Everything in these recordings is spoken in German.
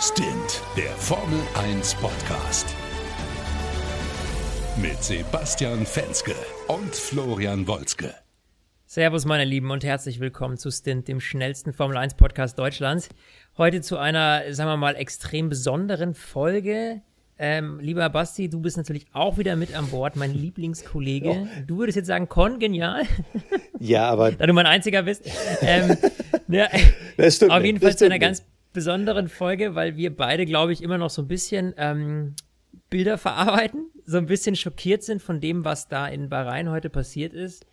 Stint, der Formel 1 Podcast. Mit Sebastian Fenske und Florian Wolzke. Servus, meine Lieben, und herzlich willkommen zu Stint, dem schnellsten Formel 1 Podcast Deutschlands. Heute zu einer, sagen wir mal, extrem besonderen Folge. Ähm, lieber Basti, du bist natürlich auch wieder mit an Bord, mein Lieblingskollege. Oh. Du würdest jetzt sagen, Con, genial. Ja, aber. da du mein einziger bist. Ähm, ja, das stimmt auf jeden nicht. Fall zu einer ganz besonderen Folge, weil wir beide, glaube ich, immer noch so ein bisschen ähm, Bilder verarbeiten, so ein bisschen schockiert sind von dem, was da in Bahrain heute passiert ist.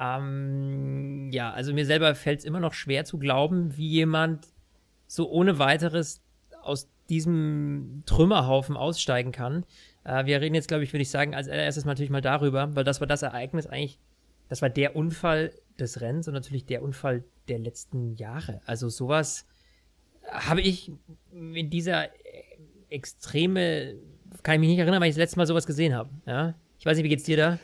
Ähm, ja, also mir selber fällt es immer noch schwer zu glauben, wie jemand so ohne weiteres aus diesem Trümmerhaufen aussteigen kann. Äh, wir reden jetzt, glaube ich, würde ich sagen, als erstes natürlich mal darüber, weil das war das Ereignis eigentlich, das war der Unfall des Rennens und natürlich der Unfall der letzten Jahre. Also sowas habe ich in dieser extreme, kann ich mich nicht erinnern, weil ich das letzte Mal sowas gesehen habe. Ja? Ich weiß nicht, wie geht's dir da?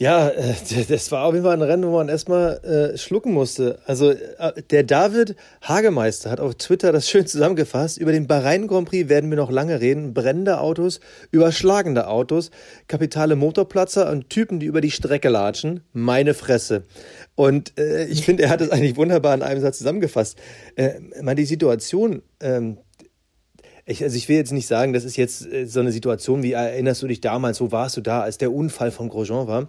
Ja, äh, das war auf jeden Fall ein Rennen, wo man erstmal äh, schlucken musste. Also äh, der David Hagemeister hat auf Twitter das schön zusammengefasst. Über den Bahrain Grand Prix werden wir noch lange reden. Brennende Autos, überschlagende Autos, kapitale Motorplatzer und Typen, die über die Strecke latschen. Meine Fresse. Und äh, ich finde, er hat es eigentlich wunderbar in einem Satz zusammengefasst. Äh, man, die Situation, ähm, ich, also ich will jetzt nicht sagen, das ist jetzt äh, so eine Situation, wie erinnerst du dich damals, wo warst du da, als der Unfall von Grosjean war?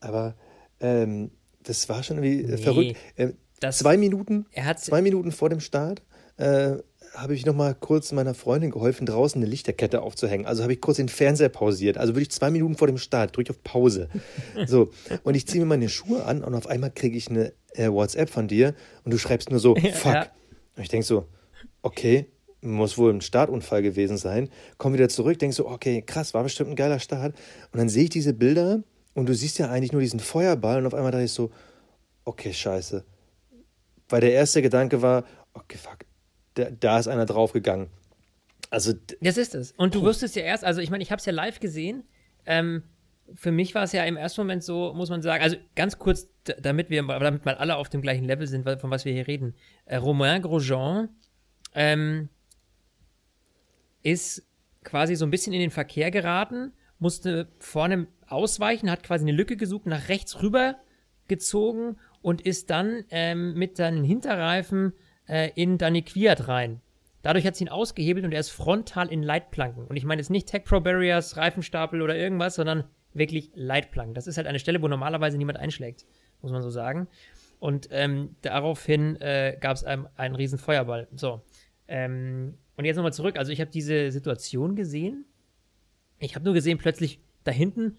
Aber ähm, das war schon irgendwie Nee, verrückt. Äh, zwei Minuten, zwei Minuten vor dem Start äh, habe ich noch mal kurz meiner Freundin geholfen, draußen eine Lichterkette aufzuhängen. Also habe ich kurz den Fernseher pausiert. Also wirklich zwei Minuten vor dem Start drücke ich auf Pause. So und ich ziehe mir meine Schuhe an und auf einmal kriege ich eine äh, WhatsApp von dir und du schreibst nur so Fuck. Ja. Und ich denke so, okay, muss wohl ein Startunfall gewesen sein. Komm wieder zurück, denk so, okay, krass, war bestimmt ein geiler Start. Und dann sehe ich diese Bilder und du siehst ja eigentlich nur diesen Feuerball und auf einmal dachte ich so, okay, scheiße. Weil der erste Gedanke war, okay, fuck, da, da ist einer draufgegangen. Also, Das ist es. Und du wusstest ja erst, also ich meine, ich habe es ja live gesehen. Ähm, für mich war es ja im ersten Moment so, muss man sagen, also ganz kurz, damit wir, damit mal alle auf dem gleichen Level sind, von was wir hier reden. Äh, Romain Grosjean ähm, ist quasi so ein bisschen in den Verkehr geraten, musste vorne ausweichen, hat quasi eine Lücke gesucht, nach rechts rüber gezogen und ist dann ähm, mit seinen Hinterreifen äh, in Danny Quiert rein. Dadurch hat sie ihn ausgehebelt und er ist frontal in Leitplanken. Und ich meine jetzt nicht Tech Pro Barriers, Reifenstapel oder irgendwas, sondern wirklich Leitplanken. Das ist halt eine Stelle, wo normalerweise niemand einschlägt, muss man so sagen. Und ähm, daraufhin äh, gab es einen, einen riesen Feuerball. So. Ähm, und jetzt nochmal zurück. Also ich habe diese Situation gesehen. Ich habe nur gesehen, plötzlich da hinten,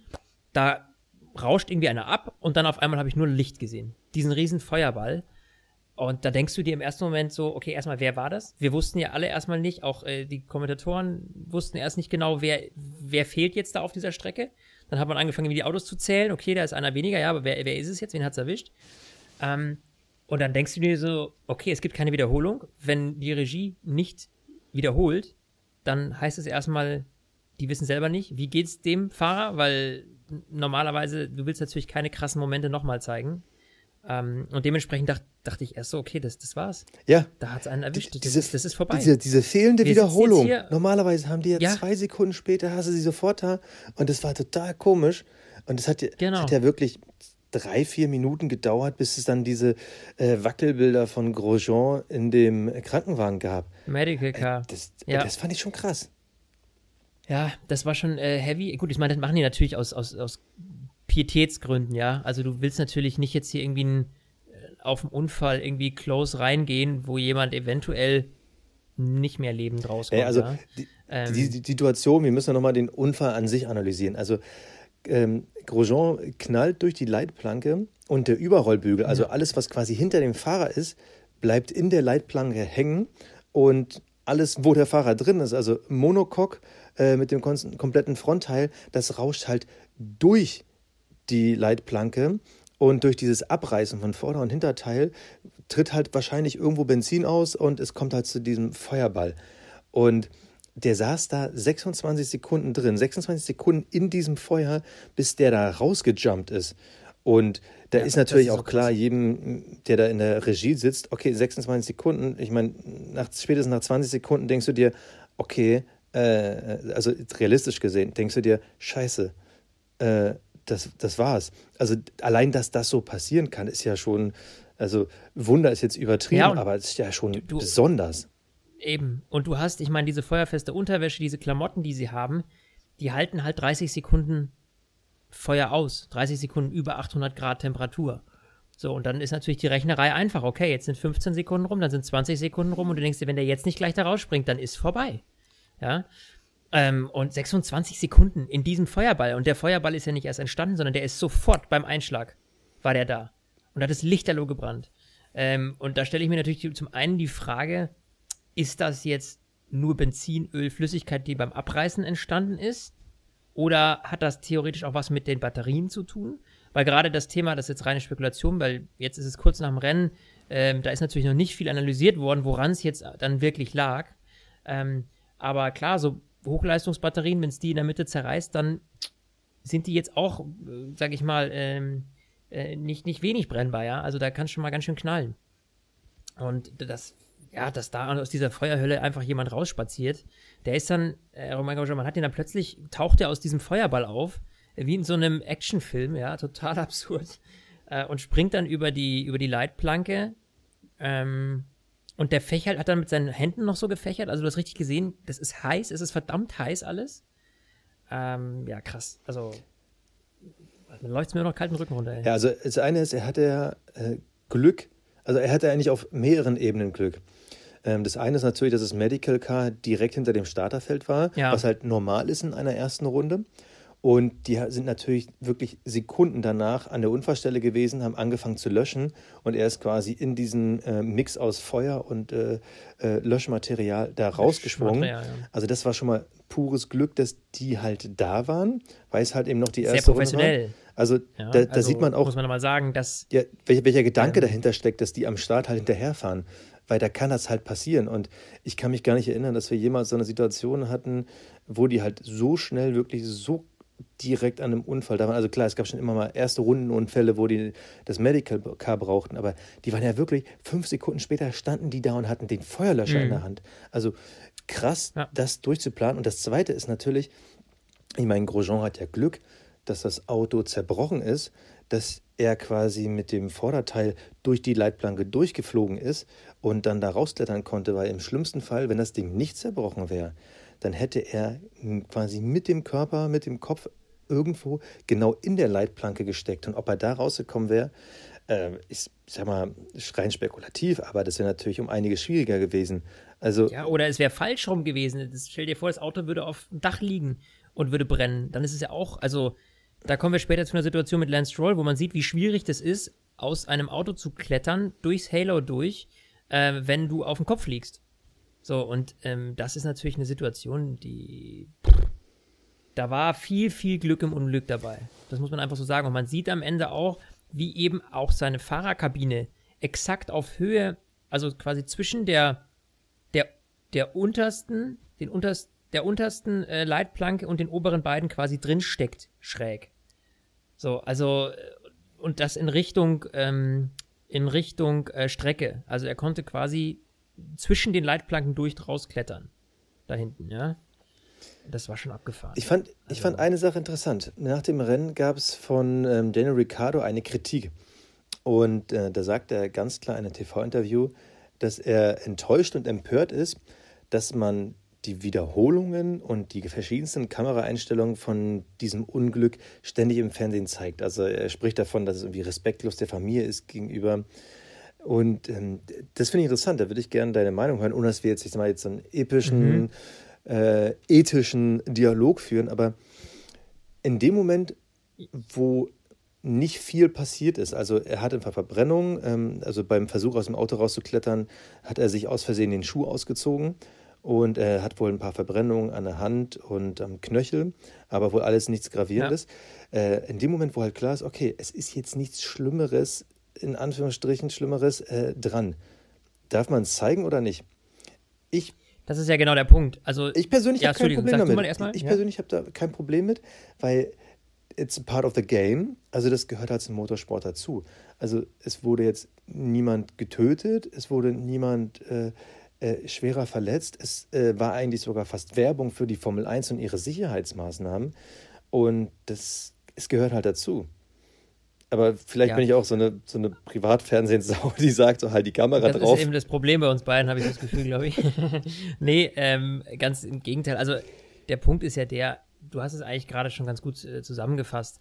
da rauscht irgendwie einer ab und dann auf einmal habe ich nur Licht gesehen. Diesen riesen Feuerball. Und da denkst du dir im ersten Moment so, okay, erstmal, wer war das? Wir wussten ja alle erstmal nicht, auch äh, die Kommentatoren wussten erst nicht genau, wer, wer fehlt jetzt da auf dieser Strecke. Dann hat man angefangen, wie die Autos zu zählen. Okay, da ist einer weniger, ja, aber wer, wer ist es jetzt? Wen hat's erwischt? Ähm, und dann denkst du dir so, okay, es gibt keine Wiederholung. Wenn die Regie nicht wiederholt, dann heißt es erstmal, die wissen selber nicht, wie geht's dem Fahrer, weil normalerweise, du willst natürlich keine krassen Momente nochmal zeigen. Ähm, und dementsprechend dacht, dachte ich erst so, okay, das, das war's. ja. Da hat's einen erwischt. Das, Diese- ist, das ist vorbei. Diese, diese fehlende Wir Wiederholung. Normalerweise haben die ja, Ja. zwei Sekunden später, hast du sie sofort da. Und das war total komisch. Und es hat, Genau. es hat ja wirklich drei, vier Minuten gedauert, bis es dann diese äh, Wackelbilder von Grosjean in dem Krankenwagen gab. Medical Car. Das, Ja. das fand ich schon krass. Ja, das war schon äh, heavy. Gut, ich meine, das machen die natürlich aus, aus, aus Pietätsgründen, ja. Also du willst natürlich nicht jetzt hier irgendwie ein, äh, auf einen Unfall irgendwie close reingehen, wo jemand eventuell nicht mehr lebend rauskommt. Ja, also ja. die, Ähm. die, die Situation, wir müssen ja nochmal den Unfall an sich analysieren. Also ähm, Grosjean knallt durch die Leitplanke und der Überrollbügel, also alles, was quasi hinter dem Fahrer ist, bleibt in der Leitplanke hängen und alles, wo der Fahrer drin ist, also Monocoque äh, mit dem kompletten Frontteil, das rauscht halt durch die Leitplanke und durch dieses Abreißen von Vorder- und Hinterteil tritt halt wahrscheinlich irgendwo Benzin aus und es kommt halt zu diesem Feuerball. Und der saß da 26 Sekunden drin, 26 Sekunden in diesem Feuer, bis der da rausgejumpt ist. Und da Ja, ist natürlich ist auch klar, jedem, der da in der Regie sitzt, okay, 26 Sekunden, ich meine, nach, spätestens nach 20 Sekunden denkst du dir, okay, äh, also realistisch gesehen, denkst du dir, scheiße, äh, das, das war's. Also allein, dass das so passieren kann, ist ja schon, also Wunder ist jetzt übertrieben, Ja, aber es ist ja schon du- besonders. Eben. Und du hast, ich meine, diese feuerfeste Unterwäsche, diese Klamotten, die sie haben, die halten halt 30 Sekunden Feuer aus. 30 Sekunden über 800 Grad Temperatur. So, und dann ist natürlich die Rechnerei einfach. Okay, jetzt sind 15 Sekunden rum, dann sind 20 Sekunden rum und du denkst dir, wenn der jetzt nicht gleich da rausspringt, dann ist vorbei. Ja. Ähm, und 26 Sekunden in diesem Feuerball. Und der Feuerball ist ja nicht erst entstanden, sondern der ist sofort beim Einschlag war der da. Und hat es lichterloh gebrannt. Ähm, und da stelle ich mir natürlich zum einen die Frage, ist das jetzt nur Benzin, Öl, Flüssigkeit, die beim Abreißen entstanden ist? Oder hat das theoretisch auch was mit den Batterien zu tun? Weil gerade das Thema, das ist jetzt reine Spekulation, weil jetzt ist es kurz nach dem Rennen, ähm, da ist natürlich noch nicht viel analysiert worden, woran es jetzt dann wirklich lag. Ähm, aber klar, so Hochleistungsbatterien, wenn es die in der Mitte zerreißt, dann sind die jetzt auch, äh, sag ich mal, ähm, äh, nicht, nicht wenig brennbar, ja. Also da kann schon mal ganz schön knallen. Und das, ja, dass da aus dieser Feuerhölle einfach jemand rausspaziert, der ist dann, äh, oh mein Gott, man hat ihn dann plötzlich, taucht er aus diesem Feuerball auf, wie in so einem Actionfilm, ja, total absurd, äh, und springt dann über die, über die Leitplanke, ähm, und der fächert, hat dann mit seinen Händen noch so gefächert, also du hast richtig gesehen, das ist heiß, es ist verdammt heiß alles. Ähm, ja, krass, also, dann läuft es mir noch kalten Rücken runter, ey. Ja, also das eine ist, er hatte ja äh, Glück, also er hatte eigentlich auf mehreren Ebenen Glück. Ähm, das eine ist natürlich, dass das Medical Car direkt hinter dem Starterfeld war, Ja. was halt normal ist in einer ersten Runde. Und die sind natürlich wirklich Sekunden danach an der Unfallstelle gewesen, haben angefangen zu löschen und er ist quasi in diesen äh, Mix aus Feuer und äh, äh, Löschmaterial da rausgesprungen. Ja. Also das war schon mal pures Glück, dass die halt da waren, weil es halt eben noch die Sehr erste Runde professionell. war. Also Ja, da, da also sieht man auch, Muss man mal sagen, dass. ja, welcher, welcher Gedanke dahinter steckt, dass die am Start halt hinterherfahren. Weil da kann das halt passieren. Und ich kann mich gar nicht erinnern, dass wir jemals so eine Situation hatten, wo die halt so schnell wirklich so direkt an einem Unfall da waren. Also klar, es gab schon immer mal erste Rundenunfälle, wo die das Medical Car brauchten, aber die waren ja wirklich fünf Sekunden später standen die da und hatten den Feuerlöscher in der Hand. Also krass, Ja. das durchzuplanen. Und das Zweite ist natürlich, ich meine, Grosjean hat ja Glück, dass das Auto zerbrochen ist, dass er quasi mit dem Vorderteil durch die Leitplanke durchgeflogen ist und dann da rausklettern konnte, weil im schlimmsten Fall, wenn das Ding nicht zerbrochen wäre, dann hätte er quasi mit dem Körper, mit dem Kopf irgendwo genau in der Leitplanke gesteckt. Und ob er da rausgekommen wäre, äh, ist, ich sag mal, rein spekulativ, aber das wäre natürlich um einiges schwieriger gewesen. Also Ja, oder es wäre falsch rum gewesen. Das, stell dir vor, das Auto würde auf dem Dach liegen und würde brennen. Dann ist es ja auch, also, da kommen wir später zu einer Situation mit Lance Stroll, wo man sieht, wie schwierig das ist, aus einem Auto zu klettern, durchs Halo durch, äh, wenn du auf dem Kopf liegst. So, und ähm, das ist natürlich eine Situation, die. Da war viel, viel Glück im Unglück dabei. Das muss man einfach so sagen. Und man sieht am Ende auch, wie eben auch seine Fahrerkabine exakt auf Höhe, also quasi zwischen der, der, der untersten, den unterst, der untersten äh, Leitplanke und den oberen beiden quasi drin steckt, schräg. So, also, äh, und das in Richtung, ähm, in Richtung äh, Strecke. Also er konnte quasi zwischen den Leitplanken durch rausklettern. Da hinten, ja. Das war schon abgefahren. Ich fand, ich fand eine Sache interessant. Nach dem Rennen gab es von ähm, Daniel Ricciardo eine Kritik. Und äh, da sagt er ganz klar in einem TV-Interview, dass er enttäuscht und empört ist, dass man die Wiederholungen und die verschiedensten Kameraeinstellungen von diesem Unglück ständig im Fernsehen zeigt. Also er spricht davon, dass es irgendwie respektlos der Familie ist gegenüber. Und ähm, das finde ich interessant, da würde ich gerne deine Meinung hören, ohne dass wir jetzt, ich sag mal, jetzt so einen epischen, äh, ethischen Dialog führen. Aber in dem Moment, wo nicht viel passiert ist, also er hat einfach Verbrennung, ähm, also beim Versuch aus dem Auto rauszuklettern, hat er sich aus Versehen den Schuh ausgezogen und er hat wohl ein paar Verbrennungen an der Hand und am Knöchel, aber wohl alles nichts Gravierendes. Äh, in dem Moment, wo halt klar ist, okay, es ist jetzt nichts Schlimmeres, in Anführungsstrichen Schlimmeres äh, dran. Darf man es zeigen oder nicht? Ich das ist ja genau der Punkt. Also, ich persönlich Ja, habe kein Problem damit. ich ja. persönlich habe da kein Problem mit, weil it's part of the game. Also das gehört halt zum Motorsport dazu. Also es wurde jetzt niemand getötet, es wurde niemand äh, äh, schwerer verletzt. Es äh, war eigentlich sogar fast Werbung für die Formel 1 und ihre Sicherheitsmaßnahmen. Und das, es gehört halt dazu. Aber vielleicht ja. bin ich auch so eine, so eine Privatfernsehsau, die sagt so halt die Kamera das drauf. Das ist eben das Problem bei uns beiden, habe ich das Gefühl, glaube ich. nee, ähm, ganz im Gegenteil. Also der Punkt ist ja der, du hast es eigentlich gerade schon ganz gut äh, zusammengefasst.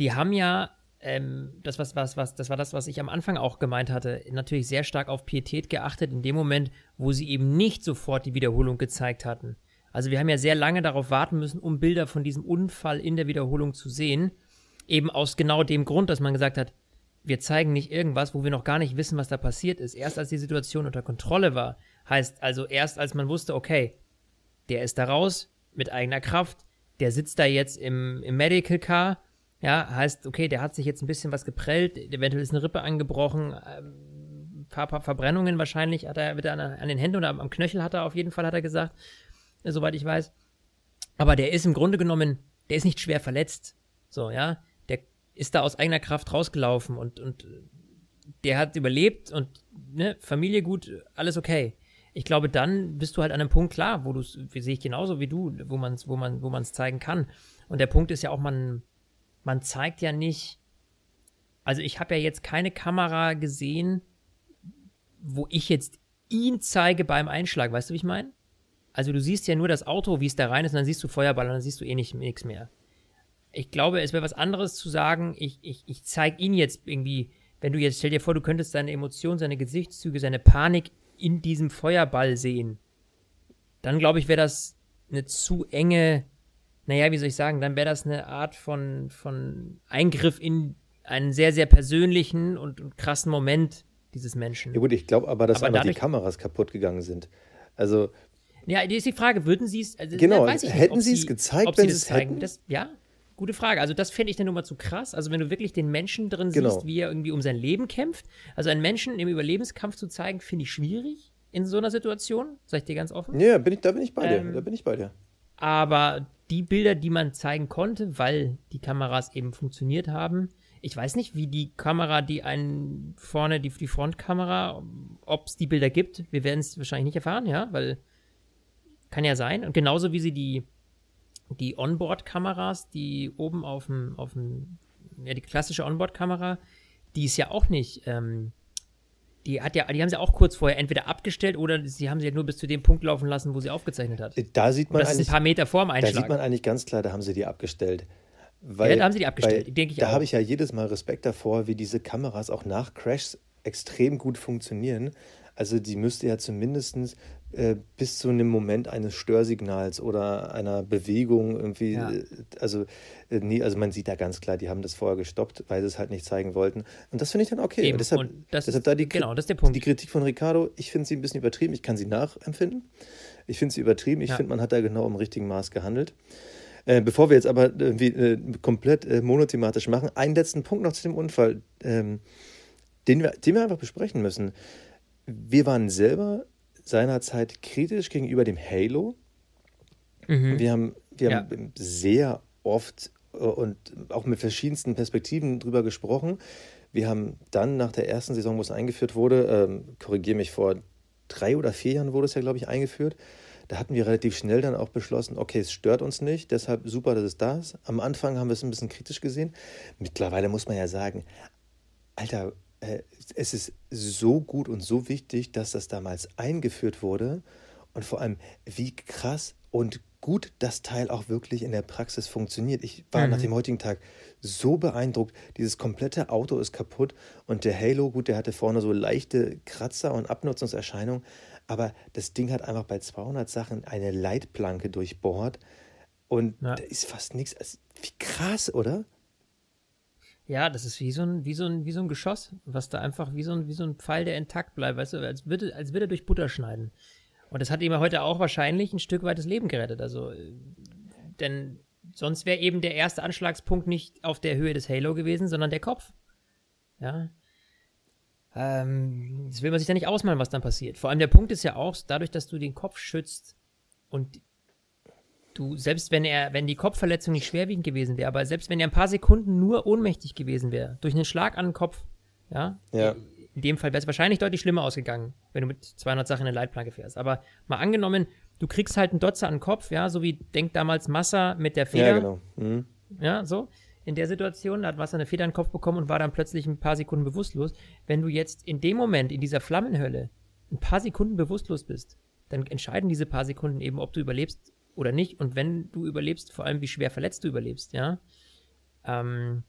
Die haben ja, ähm, das, was, was, was, das war das, was ich am Anfang auch gemeint hatte, natürlich sehr stark auf Pietät geachtet, in dem Moment, wo sie eben nicht sofort die Wiederholung gezeigt hatten. Also wir haben ja sehr lange darauf warten müssen, um Bilder von diesem Unfall in der Wiederholung zu sehen. Eben aus genau dem Grund, dass man gesagt hat, wir zeigen nicht irgendwas, wo wir noch gar nicht wissen, was da passiert ist. Erst als die Situation unter Kontrolle war, heißt also erst als man wusste, okay, der ist da raus mit eigener Kraft, der sitzt da jetzt im, im Medical Car, ja, heißt, okay, der hat sich jetzt ein bisschen was geprellt, eventuell ist eine Rippe angebrochen, ähm, paar, paar Verbrennungen wahrscheinlich hat er wieder an, an, den Händen oder am, am Knöchel hat er auf jeden Fall, hat er gesagt, äh, soweit ich weiß. Aber der ist im Grunde genommen, der ist nicht schwer verletzt, so, ja, der ist da aus eigener Kraft rausgelaufen und, und der hat überlebt und, ne, Familie gut, alles okay ich glaube, dann bist du halt an einem Punkt klar, wo du es, sehe ich genauso wie du, wo man es wo man, wo zeigen kann. Und der Punkt ist ja auch, man, man zeigt ja nicht, also ich habe ja jetzt keine Kamera gesehen, wo ich jetzt ihn zeige beim Einschlag, weißt du, wie ich meine? Also du siehst ja nur das Auto, wie es da rein ist, und dann siehst du Feuerball und dann siehst du eh nicht, nichts mehr. Ich glaube, es wäre was anderes zu sagen, ich, ich, ich zeige ihn jetzt irgendwie, wenn du jetzt, stell dir vor, du könntest seine Emotionen, seine Gesichtszüge, seine Panik in diesem Feuerball sehen, dann glaube ich, wäre das eine zu enge, naja, wie soll ich sagen, dann wäre das eine Art von, von Eingriff in einen sehr, sehr persönlichen und, und krassen Moment dieses Menschen. Ja gut, ich glaube aber, dass aber einfach dadurch, die Kameras kaputt gegangen sind. Also ja, die ist die Frage, würden Sie es, also, genau, nicht, hätten Sie es gezeigt, ob wenn Sie es zeigen? Das, ja, Gute Frage. Also das fände ich dann nur mal zu krass. Also wenn du wirklich den Menschen drin genau. siehst, wie er irgendwie um sein Leben kämpft. Also einen Menschen im Überlebenskampf zu zeigen, finde ich schwierig in so einer Situation. Sag ich dir ganz offen. Ja, bin ich, da bin ich bei ähm, dir. Da bin ich bei dir. Aber die Bilder, die man zeigen konnte, weil die Kameras eben funktioniert haben, ich weiß nicht, wie die Kamera, die einen vorne, die, die Frontkamera, ob es die Bilder gibt. Wir werden es wahrscheinlich nicht erfahren, ja, weil kann ja sein. Und genauso wie sie die die Onboard-Kameras, die oben auf dem, auf dem, ja, die klassische Onboard-Kamera, die ist ja auch nicht, ähm, die hat ja, die haben sie auch kurz vorher entweder abgestellt oder sie haben sie ja nur bis zu dem Punkt laufen lassen, wo sie aufgezeichnet hat. Da sieht man das ist ein paar Meter vor dem Einschlag. Da sieht man eigentlich ganz klar, da haben sie die abgestellt. Weil, ja, da haben sie die abgestellt, denke ich Da habe ich ja jedes Mal Respekt davor, wie diese Kameras auch nach Crashs extrem gut funktionieren. Also die müsste ja zumindest äh, bis zu einem Moment eines Störsignals oder einer Bewegung irgendwie, ja. Äh, also äh, nee, also man sieht da ganz klar, die haben das vorher gestoppt, weil sie es halt nicht zeigen wollten. Und das finde ich dann okay. Eben. deshalb, und das deshalb da die, genau, das ist der Punkt. die Kritik von Ricardo, ich finde sie ein bisschen übertrieben, ich kann sie nachempfinden. Ich finde sie übertrieben, ich ja. finde, man hat da genau im richtigen Maß gehandelt. Äh, bevor wir jetzt aber irgendwie äh, komplett äh, monothematisch machen, einen letzten Punkt noch zu dem Unfall, ähm, den, wir, den wir einfach besprechen müssen. Wir waren selber seinerzeit kritisch gegenüber dem Halo. Mhm. Wir haben, wir ja. haben sehr oft äh, und auch mit verschiedensten Perspektiven drüber gesprochen. Wir haben dann nach der ersten Saison, wo es eingeführt wurde, ähm, korrigiere mich, vor drei oder vier Jahren wurde es ja, glaube ich, eingeführt. Da hatten wir relativ schnell dann auch beschlossen, okay, es stört uns nicht, deshalb super, dass es da ist. Am Anfang haben wir es ein bisschen kritisch gesehen. Mittlerweile muss man ja sagen, Alter, es ist so gut und so wichtig, dass das damals eingeführt wurde und vor allem, wie krass und gut das Teil auch wirklich in der Praxis funktioniert. Ich war mhm. nach dem heutigen Tag so beeindruckt. Dieses komplette Auto ist kaputt und der Halo, gut, der hatte vorne so leichte Kratzer und Abnutzungserscheinungen, aber das Ding hat einfach bei 200 Sachen eine Leitplanke durchbohrt und ja. da ist fast nichts. Also, wie krass, oder? Ja, das ist wie so ein, wie so ein, wie so ein Geschoss, was da einfach wie so ein, wie so ein Pfeil, der intakt bleibt, weißt du, als würde, als würde er durch Butter schneiden. Und das hat ihm heute auch wahrscheinlich ein Stück weit das Leben gerettet. Also, denn sonst wäre eben der erste Anschlagspunkt nicht auf der Höhe des Halo gewesen, sondern der Kopf. Ja. Ähm, das will man sich da nicht ausmalen, was dann passiert. Vor allem der Punkt ist ja auch, dadurch, dass du den Kopf schützt und du, selbst wenn er, wenn die Kopfverletzung nicht schwerwiegend gewesen wäre, aber selbst wenn er ein paar Sekunden nur ohnmächtig gewesen wäre, durch einen Schlag an den Kopf, ja, Ja. in dem Fall wäre es wahrscheinlich deutlich schlimmer ausgegangen, wenn du mit 200 Sachen in eine Leitplanke fährst. Aber mal angenommen, du kriegst halt einen Dotzer an den Kopf, ja, so wie denkt damals Massa mit der Feder, Ja, genau. Mhm. ja, so. In der Situation da hat Wasser eine Feder in den Kopf bekommen und war dann plötzlich ein paar Sekunden bewusstlos. Wenn du jetzt in dem Moment, in dieser Flammenhölle, ein paar Sekunden bewusstlos bist, dann entscheiden diese paar Sekunden eben, ob du überlebst oder nicht. Und wenn du überlebst, vor allem wie schwer verletzt du überlebst, ja. Ähm,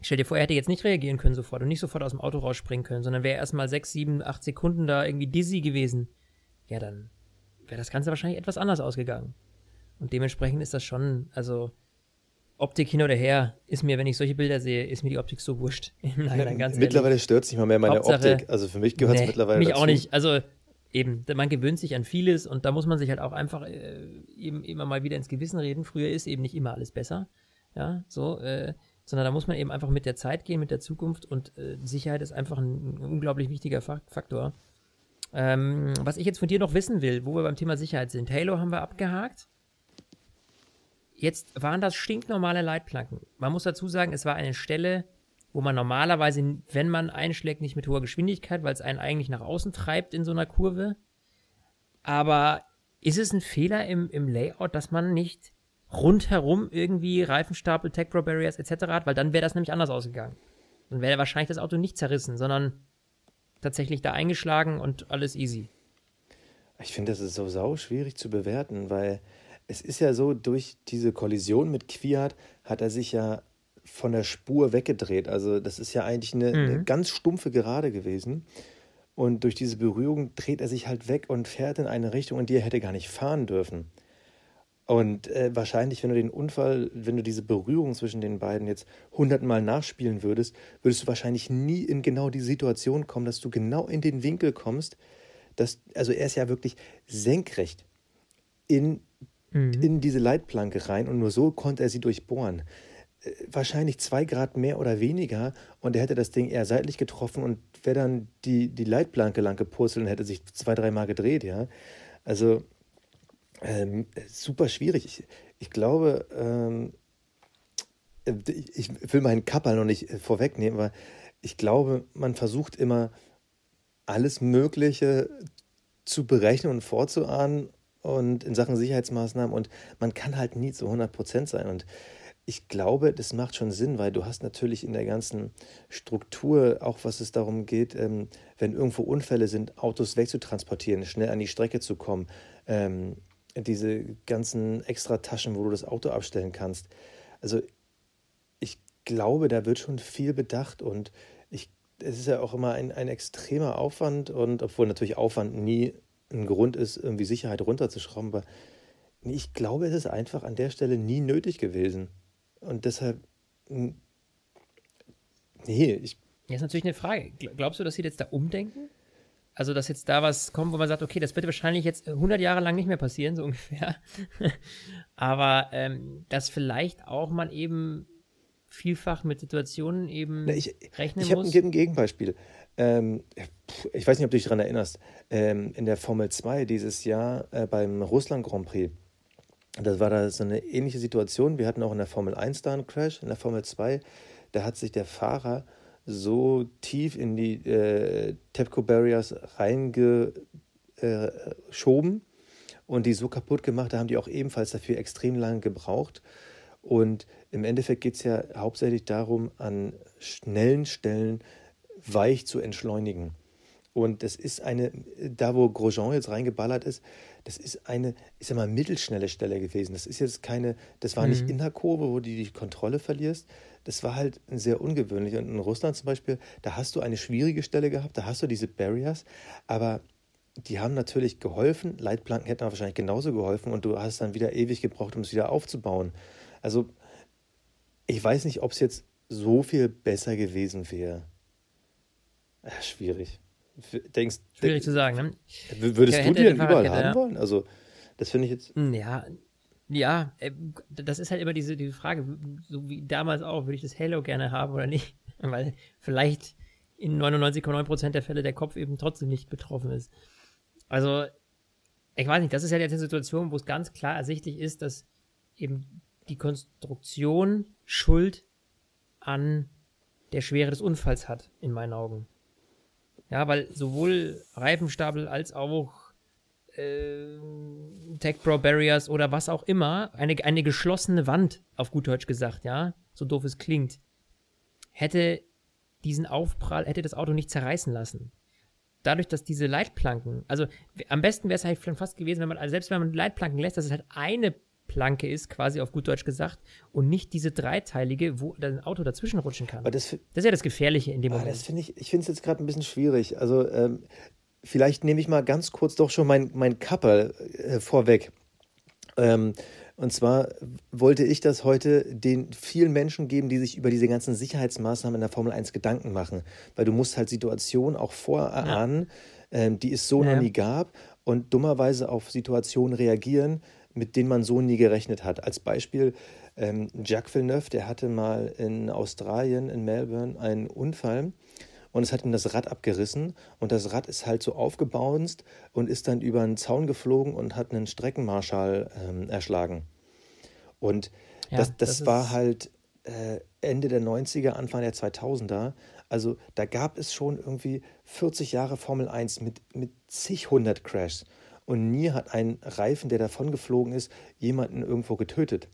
stell dir vor, er hätte jetzt nicht reagieren können sofort und nicht sofort aus dem Auto rausspringen können, sondern wäre erstmal sechs, sieben, acht Sekunden da irgendwie dizzy gewesen. Ja, dann wäre das Ganze wahrscheinlich etwas anders ausgegangen. Und dementsprechend ist das schon, also Optik hin oder her, ist mir, wenn ich solche Bilder sehe, ist mir die Optik so wurscht. Im Nachhinein, ganz mittlerweile stört es nicht mal mehr meine Hauptsache- Optik. Also für mich gehört es Nee, mittlerweile Mich dazu. auch nicht. Also eben, man gewöhnt sich an vieles und da muss man sich halt auch einfach äh, eben immer mal wieder ins Gewissen reden. Früher ist eben nicht immer alles besser. Ja, so, äh, sondern da muss man eben einfach mit der Zeit gehen, mit der Zukunft und äh, Sicherheit ist einfach ein, unglaublich wichtiger Fa Faktor. Ähm, was ich jetzt von dir noch wissen will, wo wir beim Thema Sicherheit sind. Halo haben wir abgehakt. Jetzt waren das stinknormale Leitplanken. Man muss dazu sagen, es war eine Stelle, wo man normalerweise, wenn man einschlägt, nicht mit hoher Geschwindigkeit, weil es einen eigentlich nach außen treibt in so einer Kurve. Aber ist es ein Fehler im, im Layout, dass man nicht rundherum irgendwie Reifenstapel, Tech Pro Barriers etc. hat? Weil dann wäre das nämlich anders ausgegangen. Dann wäre wahrscheinlich das Auto nicht zerrissen, sondern tatsächlich da eingeschlagen und alles easy. Ich finde, das ist so sau schwierig zu bewerten, weil es ist ja so, durch diese Kollision mit Kwiat hat er sich ja von der Spur weggedreht. Also das ist ja eigentlich eine, eine ganz stumpfe Gerade gewesen. Und durch diese Berührung dreht er sich halt weg und fährt in eine Richtung, in die er hätte gar nicht fahren dürfen. Und äh, wahrscheinlich, wenn du den Unfall, wenn du diese Berührung zwischen den beiden jetzt hundertmal nachspielen würdest, würdest du wahrscheinlich nie in genau die Situation kommen, dass du genau in den Winkel kommst. Dass, also er ist ja wirklich senkrecht in, in diese Leitplanke rein und nur so konnte er sie durchbohren. Wahrscheinlich zwei Grad mehr oder weniger und er hätte das Ding eher seitlich getroffen und wäre dann die, die Leitplanke lang gepurzelt und hätte sich zwei, dreimal gedreht, ja. Also ähm, super schwierig. Ich, ich glaube, ähm, äh, ich, will meinen Kapperl noch nicht äh, vorwegnehmen, aber ich glaube, man versucht immer alles Mögliche zu berechnen und vorzuahnen und in Sachen Sicherheitsmaßnahmen und man kann halt nie zu 100 Prozent sein und ich glaube, das macht schon Sinn, weil du hast natürlich in der ganzen Struktur, auch was es darum geht, ähm, wenn irgendwo Unfälle sind, Autos wegzutransportieren, schnell an die Strecke zu kommen, ähm, diese ganzen Extrataschen, wo du das Auto abstellen kannst. Also ich glaube, da wird schon viel bedacht und ich, es ist ja auch immer ein, ein extremer Aufwand und obwohl natürlich Aufwand nie ein Grund ist, irgendwie Sicherheit runterzuschrauben, aber ich glaube, es ist einfach an der Stelle nie nötig gewesen. Und deshalb, n- nee, ich, Ja, ist natürlich eine Frage. Gl- Glaubst du, dass sie jetzt da umdenken? Also, dass jetzt da was kommt, wo man sagt, okay, das wird wahrscheinlich jetzt 100 Jahre lang nicht mehr passieren, so ungefähr. Aber ähm, dass vielleicht auch man eben vielfach mit Situationen eben Na, ich rechnen ich muss. ein, ein Gegenbeispiel. Ähm, ich weiß nicht, ob du dich daran erinnerst. Ähm, in der Formel 2 dieses Jahr äh, beim Russland Grand Prix, das war da so eine ähnliche Situation. Wir hatten auch in der Formel 1 da einen Crash. In der Formel 2, da hat sich der Fahrer so tief in die äh, Tepco Barriers reingeschoben und die so kaputt gemacht, da haben die auch ebenfalls dafür extrem lange gebraucht. Und im Endeffekt geht es ja hauptsächlich darum, an schnellen Stellen weich zu entschleunigen. Und das ist eine, da wo Grosjean jetzt reingeballert ist, das ist eine, ich sag mal, mittelschnelle Stelle gewesen. Das ist jetzt keine, das war nicht in der Kurve, wo du die Kontrolle verlierst. Das war halt sehr ungewöhnlich. Und in Russland zum Beispiel, da hast du eine schwierige Stelle gehabt, da hast du diese Barriers, aber die haben natürlich geholfen. Leitplanken hätten wahrscheinlich genauso geholfen und du hast dann wieder ewig gebraucht, um es wieder aufzubauen. Also, ich weiß nicht, ob es jetzt so viel besser gewesen wäre. Ja, schwierig. Denkst, Schwierig zu sagen, ne? würdest du die denn überall Fahrradkette, haben ja. wollen? Also, das finde ich jetzt. Hm, Ja, ja, äh, das ist halt immer diese, diese Frage, so wie damals auch, würde ich das Halo gerne haben oder nicht? Weil vielleicht in 99,9% der Fälle der Kopf eben trotzdem nicht betroffen ist. Also, ich weiß nicht, das ist ja jetzt eine Situation, wo es ganz klar ersichtlich ist, dass eben die Konstruktion Schuld an der Schwere des Unfalls hat, in meinen Augen. Ja, weil sowohl Reifenstapel als auch äh, Tech Pro Barriers oder was auch immer, eine, eine geschlossene Wand, auf gut Deutsch gesagt, ja, so doof es klingt, hätte diesen Aufprall, hätte das Auto nicht zerreißen lassen. Dadurch, dass diese Leitplanken, also am besten wäre es halt schon fast gewesen, wenn man, also selbst wenn man Leitplanken lässt, dass es halt eine Planke ist, quasi auf gut Deutsch gesagt, und nicht diese dreiteilige, wo ein Auto dazwischen rutschen kann. Das, das, ist ja das Gefährliche in dem ah, Moment. Das finde ich, ich finde es jetzt gerade ein bisschen schwierig. Also ähm, vielleicht nehme ich mal ganz kurz doch schon mein, mein Kapperl äh, vorweg. Ähm, und zwar wollte ich das heute den vielen Menschen geben, die sich über diese ganzen Sicherheitsmaßnahmen in der Formel 1 Gedanken machen. Weil du musst halt Situationen auch vorahnen, ja. ähm, die es so ja. noch nie gab und dummerweise auf Situationen reagieren, mit denen man so nie gerechnet hat. Als Beispiel ähm, Jacques Villeneuve, der hatte mal in Australien, in Melbourne, einen Unfall und es hat ihm das Rad abgerissen und das Rad ist halt so aufgebounced und ist dann über einen Zaun geflogen und hat einen Streckenmarschall ähm, erschlagen. Und ja, das, das, das war halt äh, Ende der 90er, Anfang der 2000er. Also da gab es schon irgendwie 40 Jahre Formel 1 mit, mit zig hundert Crashs. Und nie hat ein Reifen, der davon geflogen ist, jemanden irgendwo getötet.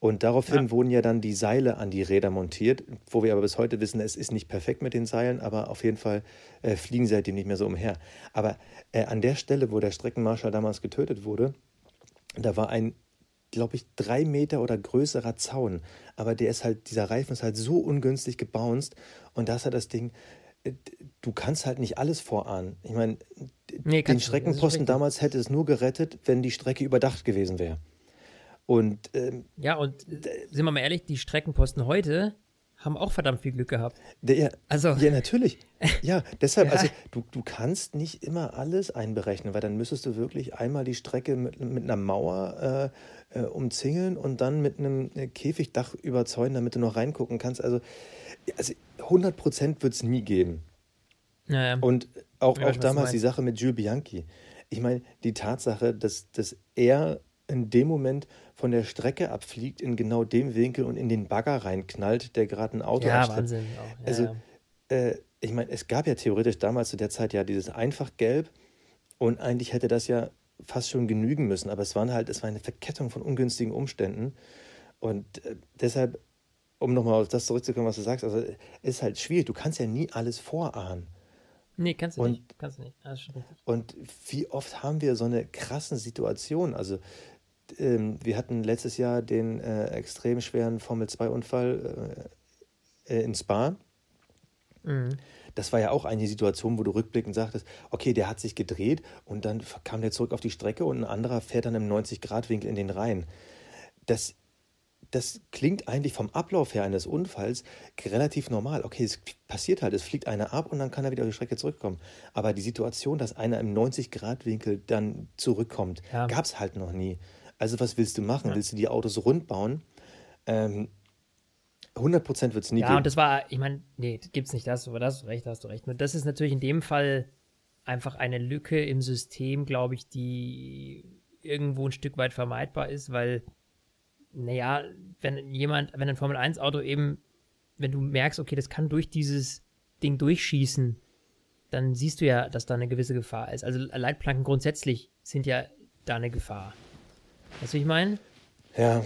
Und daraufhin ja. wurden ja dann die Seile an die Räder montiert, wo wir aber bis heute wissen, es ist nicht perfekt mit den Seilen, aber auf jeden Fall äh, fliegen sie seitdem nicht mehr so umher. Aber äh, an der Stelle, wo der Streckenmarschall damals getötet wurde, da war ein, glaube ich, drei Meter oder größerer Zaun. Aber der ist halt, dieser Reifen ist halt so ungünstig gebounced und das hat das Ding, du kannst halt nicht alles vorahnen. Ich meine, nee, den Streckenposten damals hätte es nur gerettet, wenn die Strecke überdacht gewesen wäre. Und ähm, ja, und äh, sind wir mal ehrlich, die Streckenposten heute haben auch verdammt viel Glück gehabt. Der, also. Ja, natürlich. Ja, deshalb, ja. also du, du kannst nicht immer alles einberechnen, weil dann müsstest du wirklich einmal die Strecke mit, mit einer Mauer äh, äh, umzingeln und dann mit einem äh, Käfigdach überzeugen, damit du noch reingucken kannst. Also, also 100 Prozent wird es nie geben. Naja. Und auch, auch damals die Sache mit Jules Bianchi. Ich meine, die Tatsache, dass, dass er in dem Moment von der Strecke abfliegt, in genau dem Winkel und in den Bagger reinknallt, der gerade ein Auto Ja, anstatt. Wahnsinn. Ja, also, ja. Äh, ich meine, es gab ja theoretisch damals zu der Zeit ja dieses Einfachgelb und eigentlich hätte das ja fast schon genügen müssen, aber es waren halt, es war eine Verkettung von ungünstigen Umständen und äh, deshalb, um nochmal auf das zurückzukommen, was du sagst, also ist halt schwierig, du kannst ja nie alles vorahnen. Nee, kannst du und, nicht. Kannst du nicht. Und wie oft haben wir so eine krassen Situation? Also ähm, wir hatten letztes Jahr den äh, extrem schweren Formel-2-Unfall äh, in Spa. Mhm. Das war ja auch eine Situation, wo du rückblickend sagtest, okay, der hat sich gedreht und dann kam der zurück auf die Strecke und ein anderer fährt dann im 90-Grad-Winkel in den Rhein. Das, das klingt eigentlich vom Ablauf her eines Unfalls relativ normal. Okay, es passiert halt, es fliegt einer ab und dann kann er wieder auf die Strecke zurückkommen. Aber die Situation, dass einer im 90-Grad-Winkel dann zurückkommt, ja. gab es halt noch nie. Also was willst du machen? Ja. Willst du die Autos rund bauen? Ähm, 100% wird es nie ja, geben. Ja, und das war, ich meine, nee, gibt's nicht das, aber das hast du recht, hast du recht. Nur das ist natürlich in dem Fall einfach eine Lücke im System, glaube ich, die irgendwo ein Stück weit vermeidbar ist, weil, naja, wenn jemand, wenn ein Formel-1-Auto eben, wenn du merkst, okay, das kann durch dieses Ding durchschießen, dann siehst du ja, dass da eine gewisse Gefahr ist. Also Leitplanken grundsätzlich sind ja da eine Gefahr. Weißt du, wie ich meine? Ja.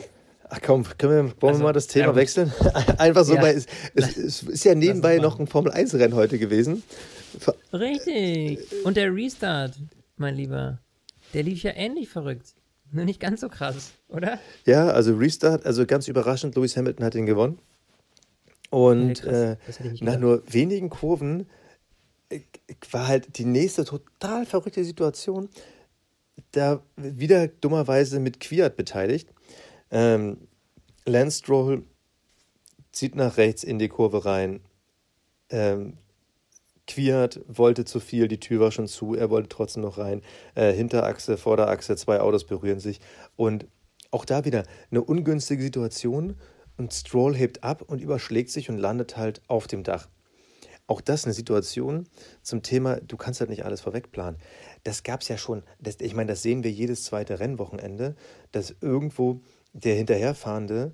Ach komm, können wir, wollen also, wir mal das Thema ja, wechseln? Einfach so, ja. weil es, es, es, ist ja nebenbei noch ein Formel-1-Rennen heute gewesen. Richtig. Und der Restart, mein Lieber, der lief ja ähnlich verrückt. Nur nicht ganz so krass, oder? Ja, also Restart, also ganz überraschend, Lewis Hamilton hat ihn gewonnen. Und ja, äh, nach nur wenigen Kurven äh, war halt die nächste total verrückte Situation da wieder dummerweise mit Quiert beteiligt. Ähm, Lance Stroll zieht nach rechts in die Kurve rein. Ähm, Quiert wollte zu viel, die Tür war schon zu, er wollte trotzdem noch rein. Äh, Hinterachse, Vorderachse, zwei Autos berühren sich. Und auch da wieder eine ungünstige Situation und Stroll hebt ab und überschlägt sich und landet halt auf dem Dach. Auch das eine Situation zum Thema, du kannst halt nicht alles vorwegplanen das gab es ja schon. Das, ich meine, das sehen wir jedes zweite Rennwochenende, dass irgendwo der Hinterherfahrende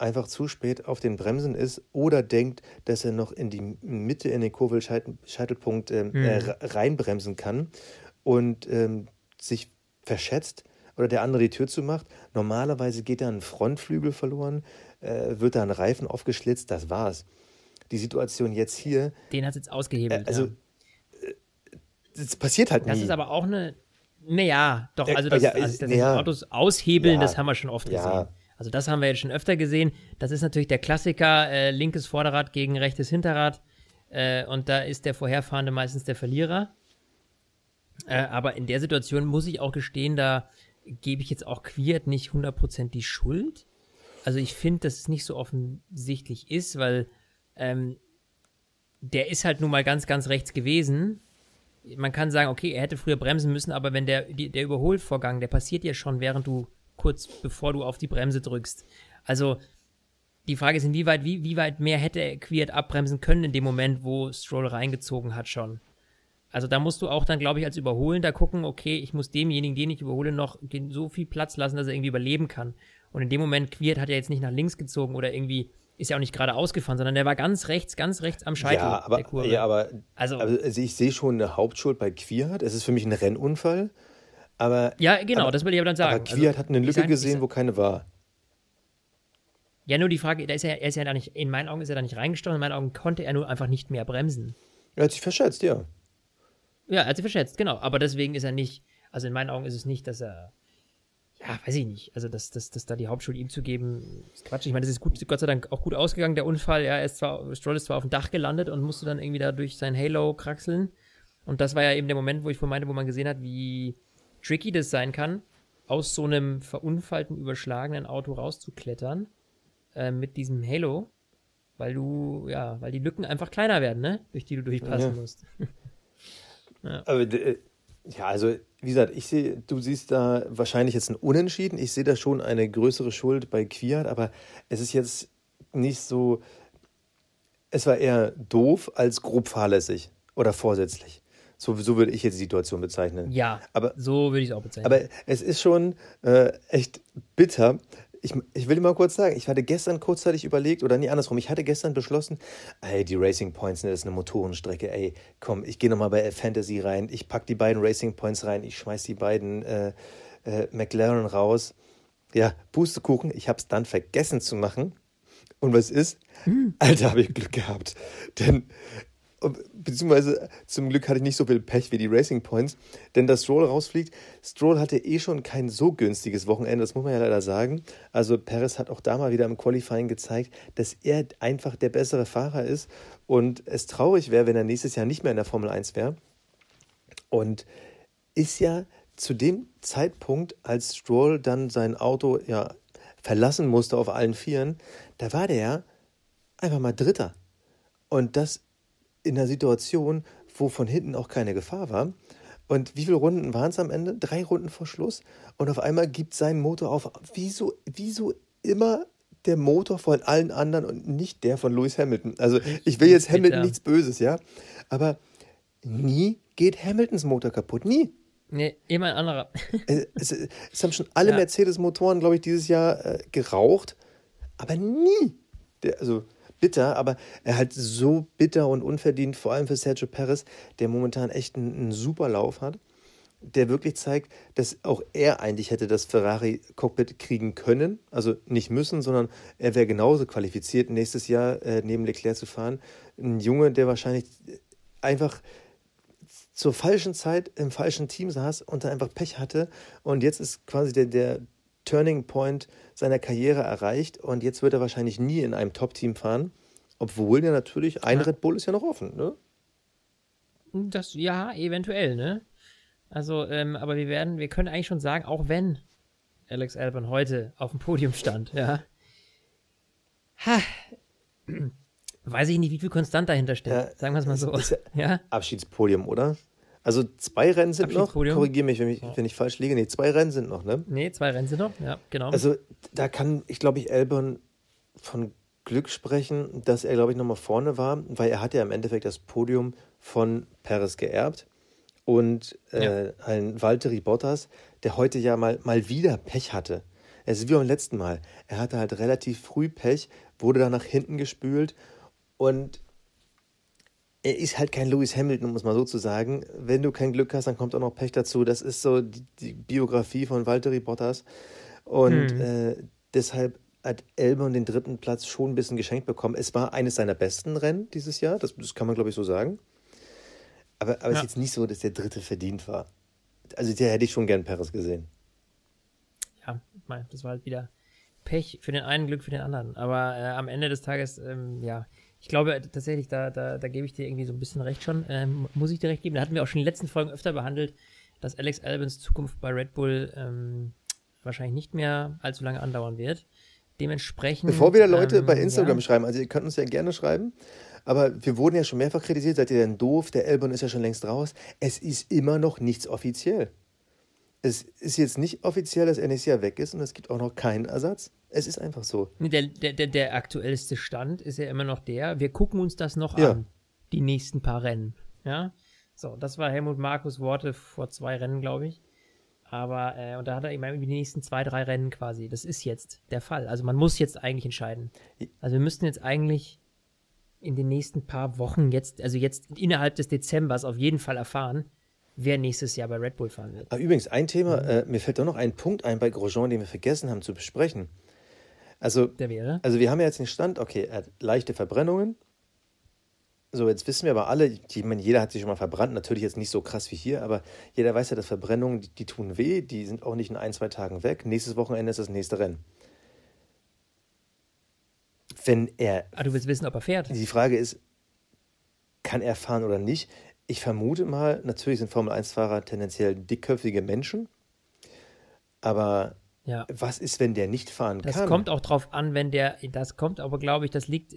einfach zu spät auf den Bremsen ist oder denkt, dass er noch in die Mitte in den Kurvelscheitelpunkt ähm, Mhm. äh, reinbremsen kann und ähm, sich verschätzt oder der andere die Tür zumacht. Normalerweise geht da ein Frontflügel verloren, äh, wird da ein Reifen aufgeschlitzt, das war's. Die Situation jetzt hier, Den hat es jetzt äh, ausgehebelt. also ja. äh, das passiert halt Das nie. ist aber auch eine. Naja, doch, also das, ja, also, ja. Autos aushebeln, Ja. das haben wir schon oft Ja. gesehen. Also das haben wir jetzt schon öfter gesehen. Das ist natürlich der Klassiker, äh, linkes Vorderrad gegen rechtes Hinterrad. Äh, und da ist der Vorherfahrende meistens der Verlierer. Äh, aber in der Situation muss ich auch gestehen, da gebe ich jetzt auch Quiert nicht 100% die Schuld. Also ich finde, dass es nicht so offensichtlich ist, weil ähm, der ist halt nun mal ganz, ganz rechts gewesen. Man kann sagen, okay, er hätte früher bremsen müssen, aber wenn der, die, der Überholvorgang, der passiert ja schon, während du kurz bevor du auf die Bremse drückst. Also die Frage ist, inwieweit, wie, wie weit mehr hätte Quiert abbremsen können in dem Moment, wo Stroll reingezogen hat schon. Also da musst du auch dann, glaube ich, als Überholender gucken, okay, ich muss demjenigen, den ich überhole, noch so viel Platz lassen, dass er irgendwie überleben kann. Und in dem Moment, Quiert hat er jetzt nicht nach links gezogen oder irgendwie ist ja auch nicht gerade ausgefahren, sondern der war ganz rechts, ganz rechts am Scheitel ja, aber, der Kurve. ja, aber Also- also, also ich sehe schon eine Hauptschuld bei Quiert. Es ist für mich ein Rennunfall. Aber, ja, genau, aber- das will ich aber dann sagen. aber Quiert hat eine Lücke ich gesehen, wo keine war. Ja, nur die Frage, da ist er, er ist ja da nicht, in meinen Augen ist er da nicht reingestochen, in meinen Augen konnte er nur einfach nicht mehr bremsen. Er hat sich verschätzt, ja. Ja, er hat sich verschätzt, genau. Aber deswegen ist er nicht, also in meinen Augen ist es nicht, dass er, ja, weiß ich nicht, also dass, dass, dass da die Hauptschuld ihm zu geben, ist Quatsch. Ich meine, das ist gut, Gott sei Dank auch gut ausgegangen, der Unfall. Ja, er ist zwar, Stroll ist zwar auf dem Dach gelandet und musste dann irgendwie da durch sein Halo kraxeln. Und das war ja eben der Moment, wo ich vorhin meinte, wo man gesehen hat, wie tricky das sein kann, aus so einem verunfallten, überschlagenen Auto rauszuklettern äh, mit diesem Halo. Weil du, ja, weil die Lücken einfach kleiner werden, ne? Durch die du durchpassen Ja. musst. Aber äh, ja, also wie gesagt, ich sehe, du siehst da wahrscheinlich jetzt ein Unentschieden. Ich sehe da schon eine größere Schuld bei Quiert, aber es ist jetzt nicht so. Es war eher doof als grob fahrlässig oder vorsätzlich. So, so würde ich jetzt die Situation bezeichnen. Ja, Aber so würde ich es auch bezeichnen. Aber es ist schon äh, echt bitter. Ich, ich will mal kurz sagen, ich hatte gestern kurzzeitig überlegt, oder nee, andersrum, ich hatte gestern beschlossen, ey, die Racing Points, ne, das ist eine Motorenstrecke, ey, komm, ich gehe nochmal bei Fantasy rein, ich pack die beiden Racing Points rein, ich schmeiß die beiden äh, äh, McLaren raus. Ja, Pustekuchen, ich hab's dann vergessen zu machen. Und was ist? Alter, habe ich Glück gehabt. Denn beziehungsweise zum Glück hatte ich nicht so viel Pech wie die Racing Points, denn dass Stroll rausfliegt, Stroll hatte eh schon kein so günstiges Wochenende, das muss man ja leider sagen. Also Perez hat auch da mal wieder im Qualifying gezeigt, dass er einfach der bessere Fahrer ist und es traurig wäre, wenn er nächstes Jahr nicht mehr in der Formel 1 wäre. Und ist ja zu dem Zeitpunkt, als Stroll dann sein Auto ja verlassen musste auf allen Vieren, da war der ja einfach mal Dritter. Und das in einer Situation, wo von hinten auch keine Gefahr war. Und wie viele Runden waren es am Ende? Drei Runden vor Schluss. Und auf einmal gibt sein Motor auf. Wieso, wieso immer der Motor von allen anderen und nicht der von Lewis Hamilton? Also ich will jetzt Bitter. Hamilton nichts Böses, ja. Aber nie geht Hamiltons Motor kaputt. Nie. nee, immer ein anderer. Es, es, es haben schon alle Ja. Mercedes-Motoren, glaube ich, dieses Jahr äh, geraucht, aber nie. Der, also bitter, aber er halt so bitter und unverdient, vor allem für Sergio Perez, der momentan echt einen, einen super Lauf hat, der wirklich zeigt, dass auch er eigentlich hätte das Ferrari-Cockpit kriegen können, also nicht müssen, sondern er wäre genauso qualifiziert, nächstes Jahr äh, neben Leclerc zu fahren. Ein Junge, der wahrscheinlich einfach zur falschen Zeit im falschen Team saß und da einfach Pech hatte. Und jetzt ist quasi der, der Turning Point seiner Karriere erreicht. Und jetzt wird er wahrscheinlich nie in einem Top-Team fahren. Obwohl ja natürlich ein Ja. Red Bull ist ja noch offen. Ne? Das, ja, eventuell, ne? Also, ähm, aber wir werden, wir können eigentlich schon sagen, auch wenn Alex Albon heute auf dem Podium stand, ja. Ha. Weiß ich nicht, wie viel Konstant dahinter steckt. Ja, sagen wir es mal so. ja. Abschiedspodium, oder? Also zwei Rennen sind noch. Korrigiere mich, wenn ich, wenn ich falsch liege. Nee, zwei Rennen sind noch, ne? Nee, zwei Rennen sind noch, ja, genau. Also da kann ich, glaube ich, Albon von Glück sprechen, dass er, glaube ich, nochmal vorne war, weil er hat ja im Endeffekt das Podium von Perez geerbt. Und äh, ein Valtteri Bottas, der heute ja mal, mal wieder Pech hatte. Es ist wie beim letzten Mal. Er hatte halt relativ früh Pech, wurde dann nach hinten gespült und er ist halt kein Lewis Hamilton, um es mal so zu sagen. Wenn du kein Glück hast, dann kommt auch noch Pech dazu. Das ist so die, die Biografie von Valtteri Bottas. Und Hm. äh, deshalb hat Albon den dritten Platz schon ein bisschen geschenkt bekommen. Es war eines seiner besten Rennen dieses Jahr, das, das kann man glaube ich so sagen. Aber, aber es Ja. ist jetzt nicht so, dass der dritte verdient war. Also der hätte ich schon gern Perez gesehen. ja, das war halt wieder Pech für den einen, Glück für den anderen. Aber äh, am Ende des Tages, ähm, ja, ich glaube äh, tatsächlich, da, da, da gebe ich dir irgendwie so ein bisschen recht schon. Ähm, muss ich dir recht geben. Da hatten wir auch schon in den letzten Folgen öfter behandelt, dass Alex Albans Zukunft bei Red Bull ähm, wahrscheinlich nicht mehr allzu lange andauern wird. Dementsprechend. Bevor wieder Leute ähm, bei Instagram ja, schreiben, also ihr könnt uns ja gerne schreiben, aber wir wurden ja schon mehrfach kritisiert, seid ihr denn doof, der Albon ist ja schon längst raus. Es ist immer noch nichts offiziell. Es ist jetzt nicht offiziell, dass er nächstes Jahr weg ist und es gibt auch noch keinen Ersatz. Es ist einfach so. Der, der, der, der aktuellste Stand ist ja immer noch der, wir gucken uns das noch Ja. an, die nächsten paar Rennen. Ja, so, das war Helmut Markus Worte vor zwei Rennen, glaube ich. Aber, äh, und da hat er immer die nächsten zwei, drei Rennen quasi. Das ist jetzt der Fall. Also man muss jetzt eigentlich entscheiden. Also wir müssten jetzt eigentlich in den nächsten paar Wochen jetzt, also jetzt innerhalb des Dezembers auf jeden Fall erfahren, wer nächstes Jahr bei Red Bull fahren wird. Aber Ah, übrigens, ein Thema, äh, mir fällt doch noch ein Punkt ein bei Grosjean, den wir vergessen haben zu besprechen. Also, Der wäre. also wir haben ja jetzt den Stand, okay, er hat leichte Verbrennungen. So, jetzt wissen wir aber alle, ich meine, jeder hat sich schon mal verbrannt, natürlich jetzt nicht so krass wie hier, aber jeder weiß ja, dass Verbrennungen, die, die tun weh, die sind auch nicht in ein, zwei Tagen weg. Nächstes Wochenende ist das nächste Rennen. Wenn er, Ah, du willst wissen, ob er fährt? die Frage ist, kann er fahren oder nicht? Ich vermute mal, natürlich sind Formel-1-Fahrer tendenziell dickköpfige Menschen, aber Ja. was ist, wenn der nicht fahren Das kann? kommt auch drauf an, wenn der, das kommt aber, glaube ich, das liegt,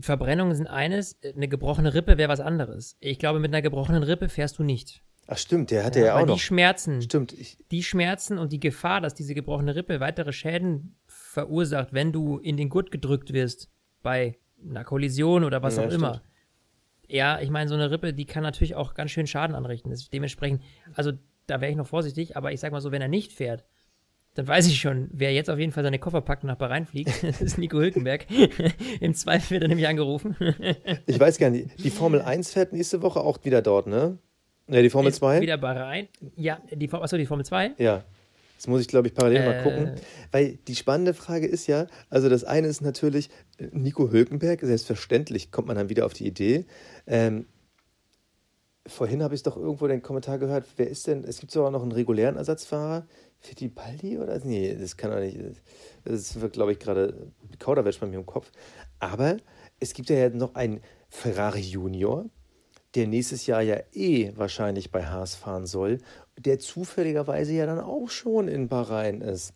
Verbrennungen sind eines, eine gebrochene Rippe wäre was anderes. Ich glaube, mit einer gebrochenen Rippe fährst du nicht. Ach stimmt, der hatte ja, weil auch die noch. Schmerzen, Stimmt, ich, die Schmerzen und die Gefahr, dass diese gebrochene Rippe weitere Schäden verursacht, wenn du in den Gurt gedrückt wirst, bei einer Kollision oder was Ja, auch stimmt. immer. Ja, ich meine, so eine Rippe, die kann natürlich auch ganz schön Schaden anrichten. Das ist dementsprechend, also da wäre ich noch vorsichtig, aber ich sag mal so, wenn er nicht fährt, dann weiß ich schon, wer jetzt auf jeden Fall seine Koffer packt und nach Bahrain fliegt, das ist Nico Hülkenberg. Im Zweifel wird er nämlich angerufen. ich weiß gar nicht, die Formel 1 fährt nächste Woche auch wieder dort, ne? Ja, die Formel Ist 2? Wieder Bahrain. Ja, die, achso, die Formel 2. Ja. Das muss ich, glaube ich, parallel mal Äh. gucken. Weil die spannende Frage ist ja, also das eine ist natürlich äh, Nico Hülkenberg, selbstverständlich kommt man dann wieder auf die Idee. Ähm, vorhin habe ich doch irgendwo den Kommentar gehört, wer ist denn, es gibt sogar noch einen regulären Ersatzfahrer, Fittipaldi oder? Nee, das kann doch nicht, das wird, glaube ich, gerade Kauderwelsch bei mir im Kopf. Aber es gibt ja noch einen Ferrari Junior, der nächstes Jahr ja eh wahrscheinlich bei Haas fahren soll, der zufälligerweise ja dann auch schon in Bahrain ist.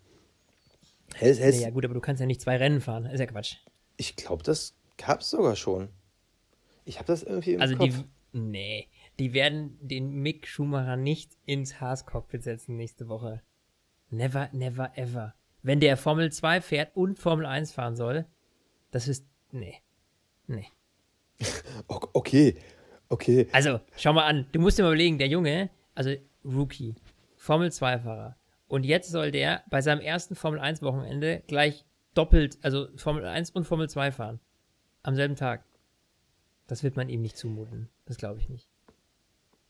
Es, es, Ja, gut, aber du kannst ja nicht zwei Rennen fahren. Ist ja Quatsch. Ich glaube, das gab es sogar schon. Ich habe das irgendwie im Also Kopf. die, nee, die werden den Mick Schumacher nicht ins Haas-Cockpit setzen nächste Woche. Never, never, ever. Wenn der Formel 2 fährt und Formel 1 fahren soll, das ist, nee, nee. Okay, okay. Also, schau mal an, du musst dir mal überlegen, der Junge, also Rookie, Formel 2-Fahrer, und jetzt soll der bei seinem ersten Formel 1-Wochenende gleich doppelt, also Formel 1 und Formel 2 fahren. Am selben Tag. Das wird man ihm nicht zumuten. Das glaube ich nicht.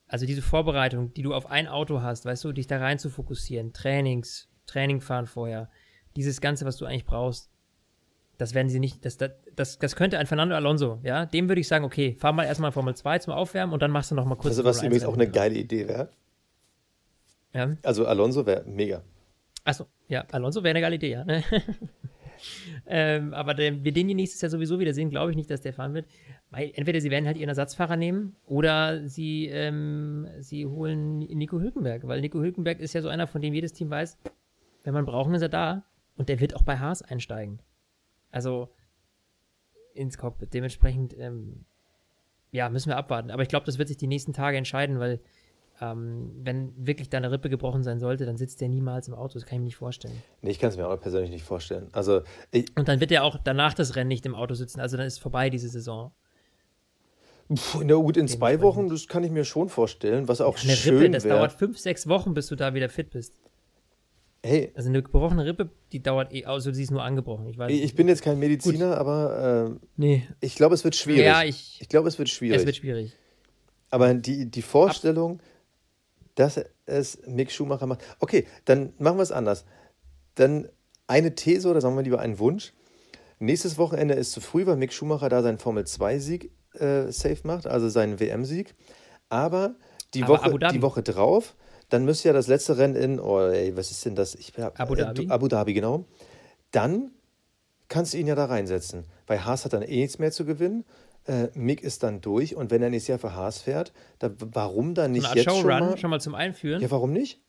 Also diese Vorbereitung, die du auf ein Auto hast, weißt du, dich da rein zu fokussieren, Trainings, Training fahren vorher, dieses Ganze, was du eigentlich brauchst, das werden sie nicht, das, das, das, könnte ein Fernando Alonso, ja, dem würde ich sagen, okay, fahr mal erstmal Formel 2 zum Aufwärmen und dann machst du noch mal kurz Also was übrigens 1 auch eine geile Idee wäre. Ja. Also Alonso wäre mega. Achso, ja, Alonso wäre eine geile Idee, ja. Ne? ähm, aber den, wir den hier nächstes Jahr sowieso wieder sehen, glaube ich nicht, dass der fahren wird. Weil entweder sie werden halt ihren Ersatzfahrer nehmen oder sie, ähm, sie holen Nico Hülkenberg, weil Nico Hülkenberg ist ja so einer, von dem jedes Team weiß, wenn man brauchen, ist er da. Und der wird auch bei Haas einsteigen. Also ins Cockpit. Dementsprechend, ähm, ja, müssen wir abwarten. Aber ich glaube, das wird sich die nächsten Tage entscheiden, weil ähm, wenn wirklich da eine Rippe gebrochen sein sollte, dann sitzt der niemals im Auto. Das kann ich mir nicht vorstellen. Nee, ich kann es mir auch persönlich nicht vorstellen. Also Und dann wird er auch danach das Rennen nicht im Auto sitzen. Also dann ist vorbei diese Saison. pf, na gut, in zwei Wochen, das kann ich mir schon vorstellen, was auch Eine schön Rippe, das wäre. dauert fünf, sechs Wochen, bis du da wieder fit bist. Hey, Also eine gebrochene Rippe, die dauert eh, außer sie ist nur angebrochen. Ich weiß ich bin jetzt kein Mediziner, aber äh, Nee. ich glaube, es wird schwierig. Ja, ich. ich glaube, es wird schwierig. Es wird schwierig. Aber die, die Vorstellung, dass es Mick Schumacher macht. Okay, dann machen wir es anders. Dann eine These oder sagen wir lieber einen Wunsch. Nächstes Wochenende ist zu früh, weil Mick Schumacher da seinen Formel-2-Sieg äh, safe macht, also seinen WM-Sieg. Aber die Aber Woche, die Woche drauf, dann müsste ja das letzte Rennen in, oh ey, was ist denn das? Ich hab, Abu Dhabi. Äh, Abu Dhabi, genau. Dann kannst du ihn ja da reinsetzen. Weil Haas hat dann eh nichts mehr zu gewinnen. Äh, Mick ist dann durch und wenn er nächstes Jahr für Haas fährt, da, warum dann nicht jetzt schon Showrun, mal? schon mal zum Einführen. Ja, warum nicht?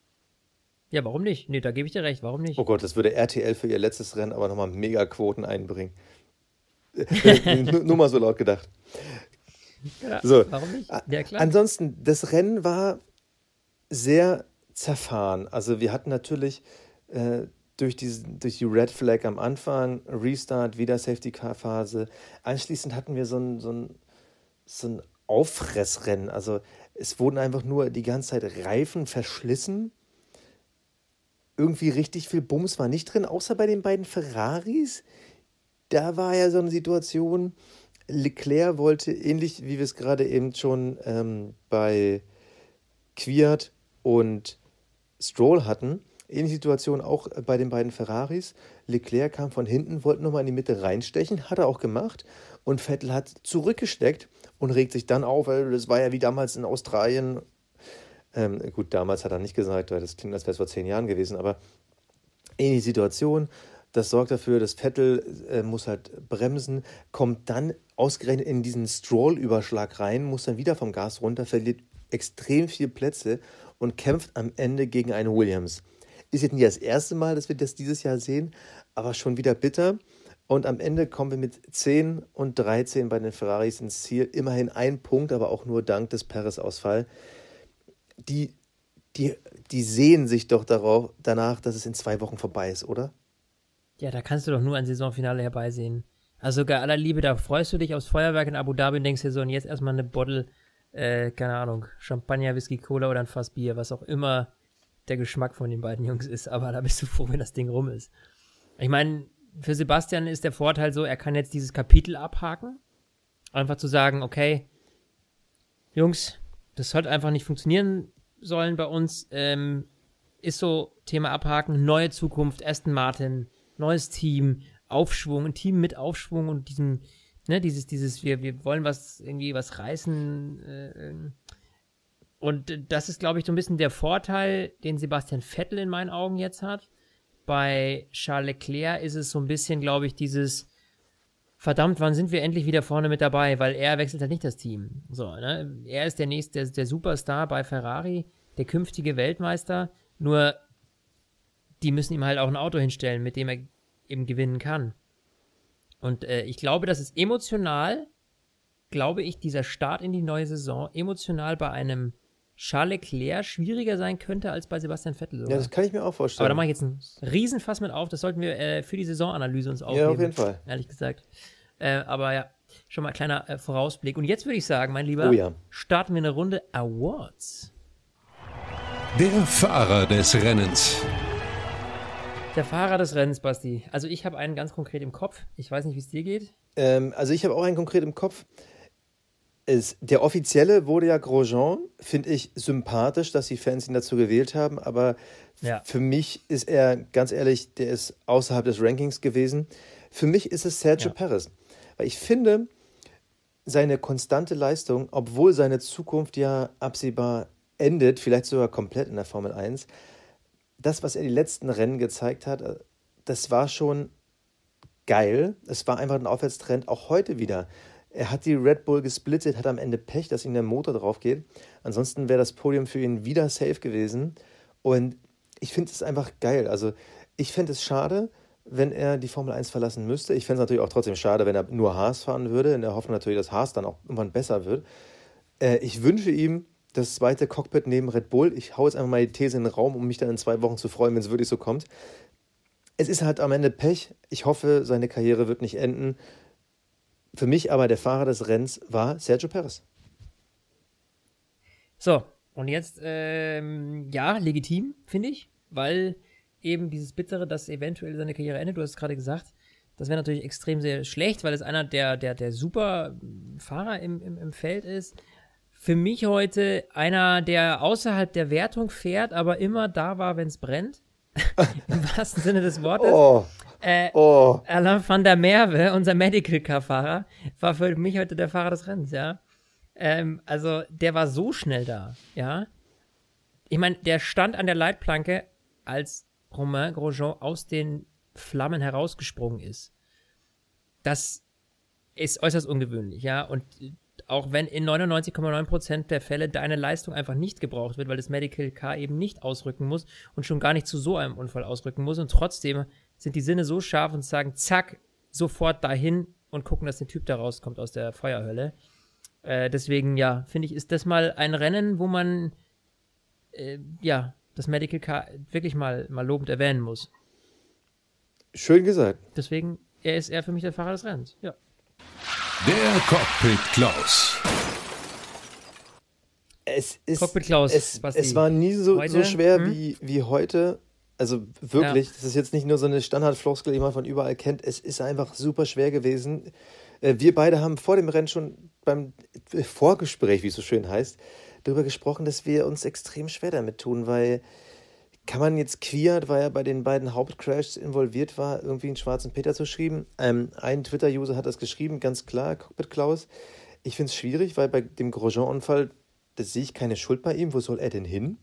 Ja, warum nicht? Nee, da gebe ich dir recht. Warum nicht? Oh Gott, das würde RTL für ihr letztes Rennen aber nochmal Megaquoten einbringen. Äh, nur, mal so laut gedacht. Ja, So. Warum nicht? Ja, klar. Ansonsten, das Rennen war sehr zerfahren. Also wir hatten natürlich äh, durch, diesen, durch die Red Flag am Anfang, Restart, wieder Safety Car Phase. Anschließend hatten wir so ein, so ein, so ein Auffressrennen. Also es wurden einfach nur die ganze Zeit Reifen verschlissen. Irgendwie richtig viel Bums war nicht drin, außer bei den beiden Ferraris. Da war ja so eine Situation, Leclerc wollte, ähnlich wie wir es gerade eben schon ähm, bei Kwiat und Stroll hatten, ähnliche Situation auch bei den beiden Ferraris. Leclerc kam von hinten, wollte nochmal in die Mitte reinstechen, hat er auch gemacht. Und Vettel hat zurückgesteckt und regt sich dann auf, weil das war ja wie damals in Australien. Ähm, gut, damals hat er nicht gesagt, weil das klingt, als wäre es vor zehn Jahren gewesen, aber ähnliche Situation. Das sorgt dafür, dass Vettel äh, muss halt bremsen, kommt dann ausgerechnet in diesen Stroll-Überschlag rein, muss dann wieder vom Gas runter, verliert extrem viele Plätze und kämpft am Ende gegen einen Williams. Ist jetzt nicht das erste Mal, dass wir das dieses Jahr sehen, aber schon wieder bitter. Und am Ende kommen wir mit 10 und 13 bei den Ferraris ins Ziel. Immerhin ein Punkt, aber auch nur dank des Perez-Ausfall. Die, die, die sehen sich doch darauf, danach, dass es in zwei Wochen vorbei ist, oder? Ja, da kannst du doch nur ein Saisonfinale herbeisehen. Also bei aller Liebe, da freust du dich aufs Feuerwerk in Abu Dhabi und denkst dir so, und jetzt erstmal eine Bottle, äh, keine Ahnung, Champagner, Whisky, Cola oder ein Fass Bier, was auch immer der Geschmack von den beiden Jungs ist, aber da bist du froh, wenn das Ding rum ist. Ich meine, für Sebastian ist der Vorteil so, er kann jetzt dieses Kapitel abhaken. Einfach zu sagen, okay, Jungs, das sollte einfach nicht funktionieren sollen bei uns. Ähm, ist so Thema abhaken, neue Zukunft, Aston Martin, neues Team, Aufschwung, ein Team mit Aufschwung und diesem, ne, dieses, dieses, wir, wir wollen was, irgendwie was reißen. Äh, ähm. und das ist, glaube ich, so ein bisschen der Vorteil, den Sebastian Vettel in meinen Augen jetzt hat. Bei Charles Leclerc ist es so ein bisschen, glaube ich, dieses, verdammt, wann sind wir endlich wieder vorne mit dabei? Weil er wechselt halt nicht das Team. So, ne? Er ist der nächste, der, der Superstar bei Ferrari, der künftige Weltmeister. Nur, die müssen ihm halt auch ein Auto hinstellen, mit dem er eben gewinnen kann. Und äh, ich glaube, dass es emotional, glaube ich, dieser Start in die neue Saison emotional bei einem Charles Leclerc schwieriger sein könnte als bei Sebastian Vettel. sogar. Ja, das kann ich mir auch vorstellen. Aber da mache ich jetzt einen Riesenfass mit auf. Das sollten wir äh, für die Saisonanalyse uns aufheben. ja, auf jeden Fall. Ehrlich gesagt. Äh, aber ja, schon mal ein kleiner äh, Vorausblick. Und jetzt würde ich sagen, mein Lieber, Oh ja. starten wir eine Runde Awards. Der Fahrer des Rennens. Der Fahrer des Rennens, Basti. Also ich habe einen ganz konkret im Kopf. Ich weiß nicht, wie es dir geht. Ähm, also ich habe auch einen konkret im Kopf. Es, der offizielle wurde ja Grosjean. Finde ich sympathisch, dass die Fans ihn dazu gewählt haben. Aber Ja. für mich ist er, ganz ehrlich, der ist außerhalb des Rankings gewesen. Für mich ist es Sergio Ja. Perez. Weil ich finde, seine konstante Leistung, obwohl seine Zukunft ja absehbar endet, vielleicht sogar komplett in der Formel 1, das, was er die letzten Rennen gezeigt hat, äh, das war schon geil. Es war einfach ein Aufwärtstrend, auch heute wieder. Er hat die Red Bull gesplittet, hat am Ende Pech, dass ihm der Motor drauf geht. Ansonsten wäre das Podium für ihn wieder safe gewesen. Und ich finde es einfach geil. Also ich fände es schade, wenn er die Formel 1 verlassen müsste. Ich fände es natürlich auch trotzdem schade, wenn er nur Haas fahren würde, in der Hoffnung natürlich, dass Haas dann auch irgendwann besser wird. Äh, ich wünsche ihm das zweite Cockpit neben Red Bull. Ich hau jetzt einfach mal die These in den Raum, um mich dann in zwei Wochen zu freuen, wenn es wirklich so kommt. Es ist halt am Ende Pech. Ich hoffe, seine Karriere wird nicht enden. Für mich aber der Fahrer des Rennens war Sergio Perez. So, und jetzt, ähm, ja, legitim, finde ich, weil eben dieses Bittere, dass eventuell seine Karriere endet. Du hast es gerade gesagt. Das wäre natürlich extrem sehr schlecht, weil es einer der, der, der super Fahrer im, im, im Feld ist. Für mich heute einer, der außerhalb der Wertung fährt, aber immer da war, wenn es brennt. Im wahrsten Sinne des Wortes. Oh. Äh, Oh. Alain van der Merwe, unser Medical Car Fahrer, war für mich heute der Fahrer des Rennens, ja. Ähm, also der war so schnell da, ja. Ich meine, der stand an der Leitplanke, als Romain Grosjean aus den Flammen herausgesprungen ist. Das ist äußerst ungewöhnlich, ja. Und auch wenn in 99,9% der Fälle deine Leistung einfach nicht gebraucht wird, weil das Medical Car eben nicht ausrücken muss und schon gar nicht zu so einem Unfall ausrücken muss und trotzdem sind die Sinne so scharf und sagen, zack, sofort dahin und gucken, dass der Typ da rauskommt aus der Feuerhölle. Äh, deswegen, ja, finde ich, ist das mal ein Rennen, wo man, äh, ja, das Medical Car wirklich mal, mal lobend erwähnen muss. Schön gesagt. Deswegen, er ist er für mich der Fahrer des Rennens. Ja. Der Cockpit Klaus. Es ist, Cockpit Klaus, es, es war nie so, so Heute, schwer hm? wie, wie heute. Also wirklich, das ist jetzt nicht nur so eine Standardfloskel, die man von überall kennt. Es ist einfach super schwer gewesen. Äh, Wir beide haben vor dem Rennen schon beim Vorgespräch, wie es so schön heißt, darüber gesprochen, dass wir uns extrem schwer damit tun, weil kann man jetzt Kwiat, weil er bei den beiden Hauptcrashs involviert war, irgendwie einen schwarzen Peter zu schreiben? Ähm, ein Twitter-User hat das geschrieben, ganz klar, Cockpit Klaus. Ich finde es schwierig, weil bei dem Grosjean-Unfall, da sehe ich keine Schuld bei ihm. Wo soll er denn hin?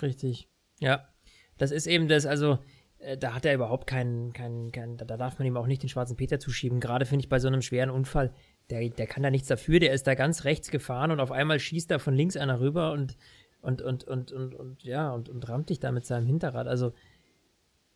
Richtig. Ja. Das ist eben das, also, äh, da hat er überhaupt keinen, keinen, keinen da, da darf man ihm auch nicht den schwarzen Peter zuschieben. Gerade finde ich bei so einem schweren Unfall, der, der kann da nichts dafür, der ist da ganz rechts gefahren und auf einmal schießt da von links einer rüber und, und, und, und, und, und ja, und, und rammt dich da mit seinem Hinterrad. Also,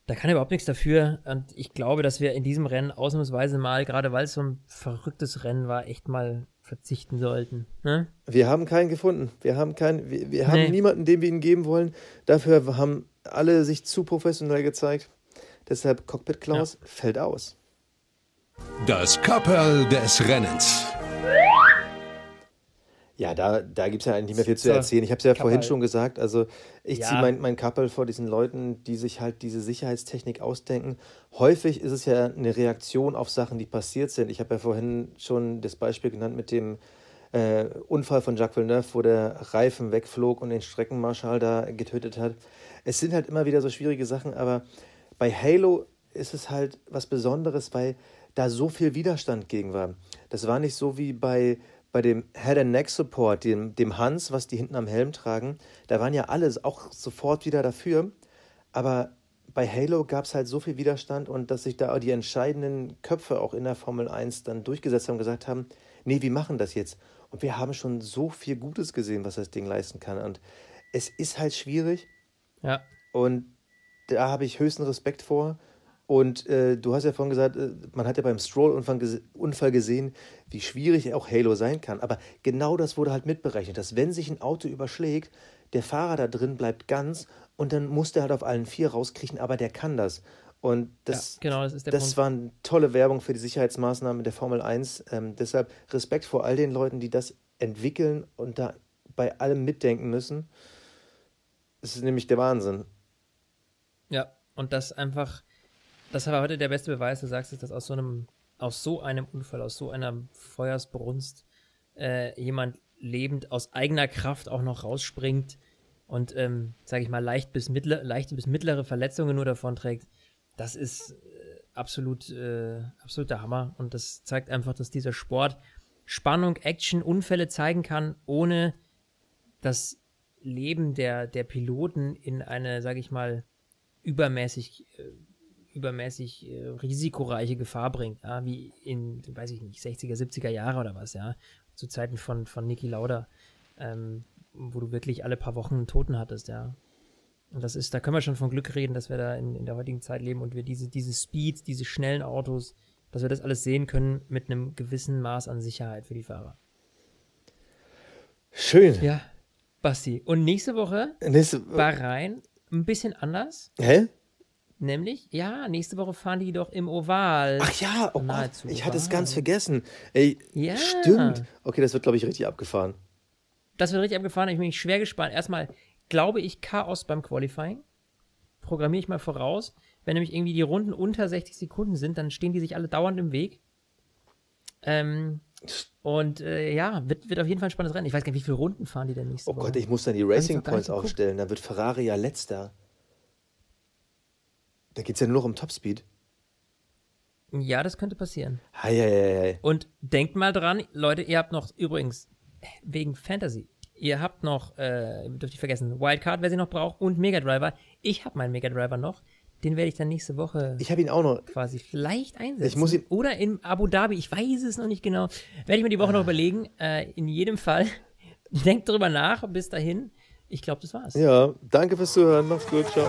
da kann er überhaupt nichts dafür. Und ich glaube, dass wir in diesem Rennen ausnahmsweise mal, gerade weil es so ein verrücktes Rennen war, echt mal verzichten sollten. Ne? Wir haben keinen gefunden. Wir haben keinen, wir, wir haben Nee. niemanden, den wir ihn geben wollen. Dafür haben alle sich zu professionell gezeigt. Deshalb Cockpit Klaus fällt aus. Das Kapperl des Rennens. Ja, da, da gibt es ja eigentlich nicht mehr viel zu erzählen. Ich habe es ja vorhin schon gesagt. Also ich Ja. ziehe mein, mein Kappel vor diesen Leuten, die sich halt diese Sicherheitstechnik ausdenken. Häufig ist es ja eine Reaktion auf Sachen, die passiert sind. Ich habe ja vorhin schon das Beispiel genannt mit dem äh, Unfall von Jacques Villeneuve, wo der Reifen wegflog und den Streckenmarschall da getötet hat. Es sind halt immer wieder so schwierige Sachen, aber bei Halo ist es halt was Besonderes, weil da so viel Widerstand gegen war. Das war nicht so wie bei, bei dem Head-and-Neck-Support, dem, dem Hans, was die hinten am Helm tragen. Da waren ja alle auch sofort wieder dafür. Aber bei Halo gab es halt so viel Widerstand und dass sich da die entscheidenden Köpfe auch in der Formel 1 dann durchgesetzt haben und gesagt haben, nee, wir machen das jetzt. Und wir haben schon so viel Gutes gesehen, was das Ding leisten kann. Und es ist halt schwierig Ja. und da habe ich höchsten Respekt vor. Und äh, du hast ja vorhin gesagt, äh, man hat ja beim Stroll-Unfall gese Unfall gesehen, wie schwierig auch Halo sein kann. Aber genau das wurde halt mitberechnet, dass wenn sich ein Auto überschlägt, der Fahrer da drin bleibt ganz und dann muss der halt auf allen vier rauskriechen, aber der kann das. Und das, ja, genau, das das war eine tolle Werbung für die Sicherheitsmaßnahmen der Formel 1. Ähm, deshalb Respekt vor all den Leuten, die das entwickeln und da bei allem mitdenken müssen. Es ist nämlich der Wahnsinn. Ja, und das einfach, das war heute der beste Beweis, du sagst es, dass aus so einem, aus so einem Unfall, aus so einer Feuersbrunst äh, jemand lebend aus eigener Kraft auch noch rausspringt und, ähm, sage ich mal, leicht bis mittler, leichte bis mittlere Verletzungen nur davon trägt. Das ist äh, absolut, äh, absolut der Hammer und das zeigt einfach, dass dieser Sport Spannung, Action, Unfälle zeigen kann, ohne das Leben der, der Piloten in eine, sage ich mal, übermäßig, äh, übermäßig äh, risikoreiche Gefahr bringt, ja, wie in, weiß ich nicht, 60er, 70er Jahre oder was, ja, zu Zeiten von, von Niki Lauda, ähm, wo du wirklich alle paar Wochen einen Toten hattest, ja. Und das ist, da können wir schon von Glück reden, dass wir da in, in der heutigen Zeit leben und wir diese, diese Speed, diese schnellen Autos, dass wir das alles sehen können mit einem gewissen Maß an Sicherheit für die Fahrer. Schön. Ja, Basti. Und nächste Woche Nächste, Bahrain ein bisschen anders. hä? Nämlich, ja, nächste Woche fahren die doch im Oval. Ach ja, oh Gott, ich hatte es ganz vergessen. Ey, Ja. stimmt. Okay, das wird, glaube ich, richtig abgefahren. Das wird richtig abgefahren. Ich bin schwer gespannt. Erstmal glaube ich Chaos beim Qualifying. programmiere ich mal voraus. Wenn nämlich irgendwie die Runden unter 60 Sekunden sind, dann stehen die sich alle dauernd im Weg. Ähm, und äh, ja, wird, wird auf jeden Fall ein spannendes Rennen. Ich weiß gar nicht, wie viele Runden fahren die denn nächste Oh Woche? Gott, ich muss dann die Racing Points aufstellen. Dann wird Ferrari ja letzter. Da geht es ja nur noch um Topspeed. Ja, das könnte passieren. Hei, hei, hei. Und denkt mal dran, Leute, ihr habt noch übrigens wegen Fantasy, ihr habt noch, äh, dürft ihr vergessen, Wildcard, wer sie noch braucht, und Mega Driver. Ich habe meinen Mega Driver noch. Den werde ich dann nächste Woche Ich habe ihn auch noch. quasi vielleicht einsetzen. Ich muss ihn- Oder in Abu Dhabi, ich weiß es noch nicht genau. Werde ich mir die Woche noch überlegen. Äh, in jedem Fall, denkt drüber nach. Bis dahin, ich glaube, das war's. Ja, danke fürs Zuhören. Macht's gut. Ciao.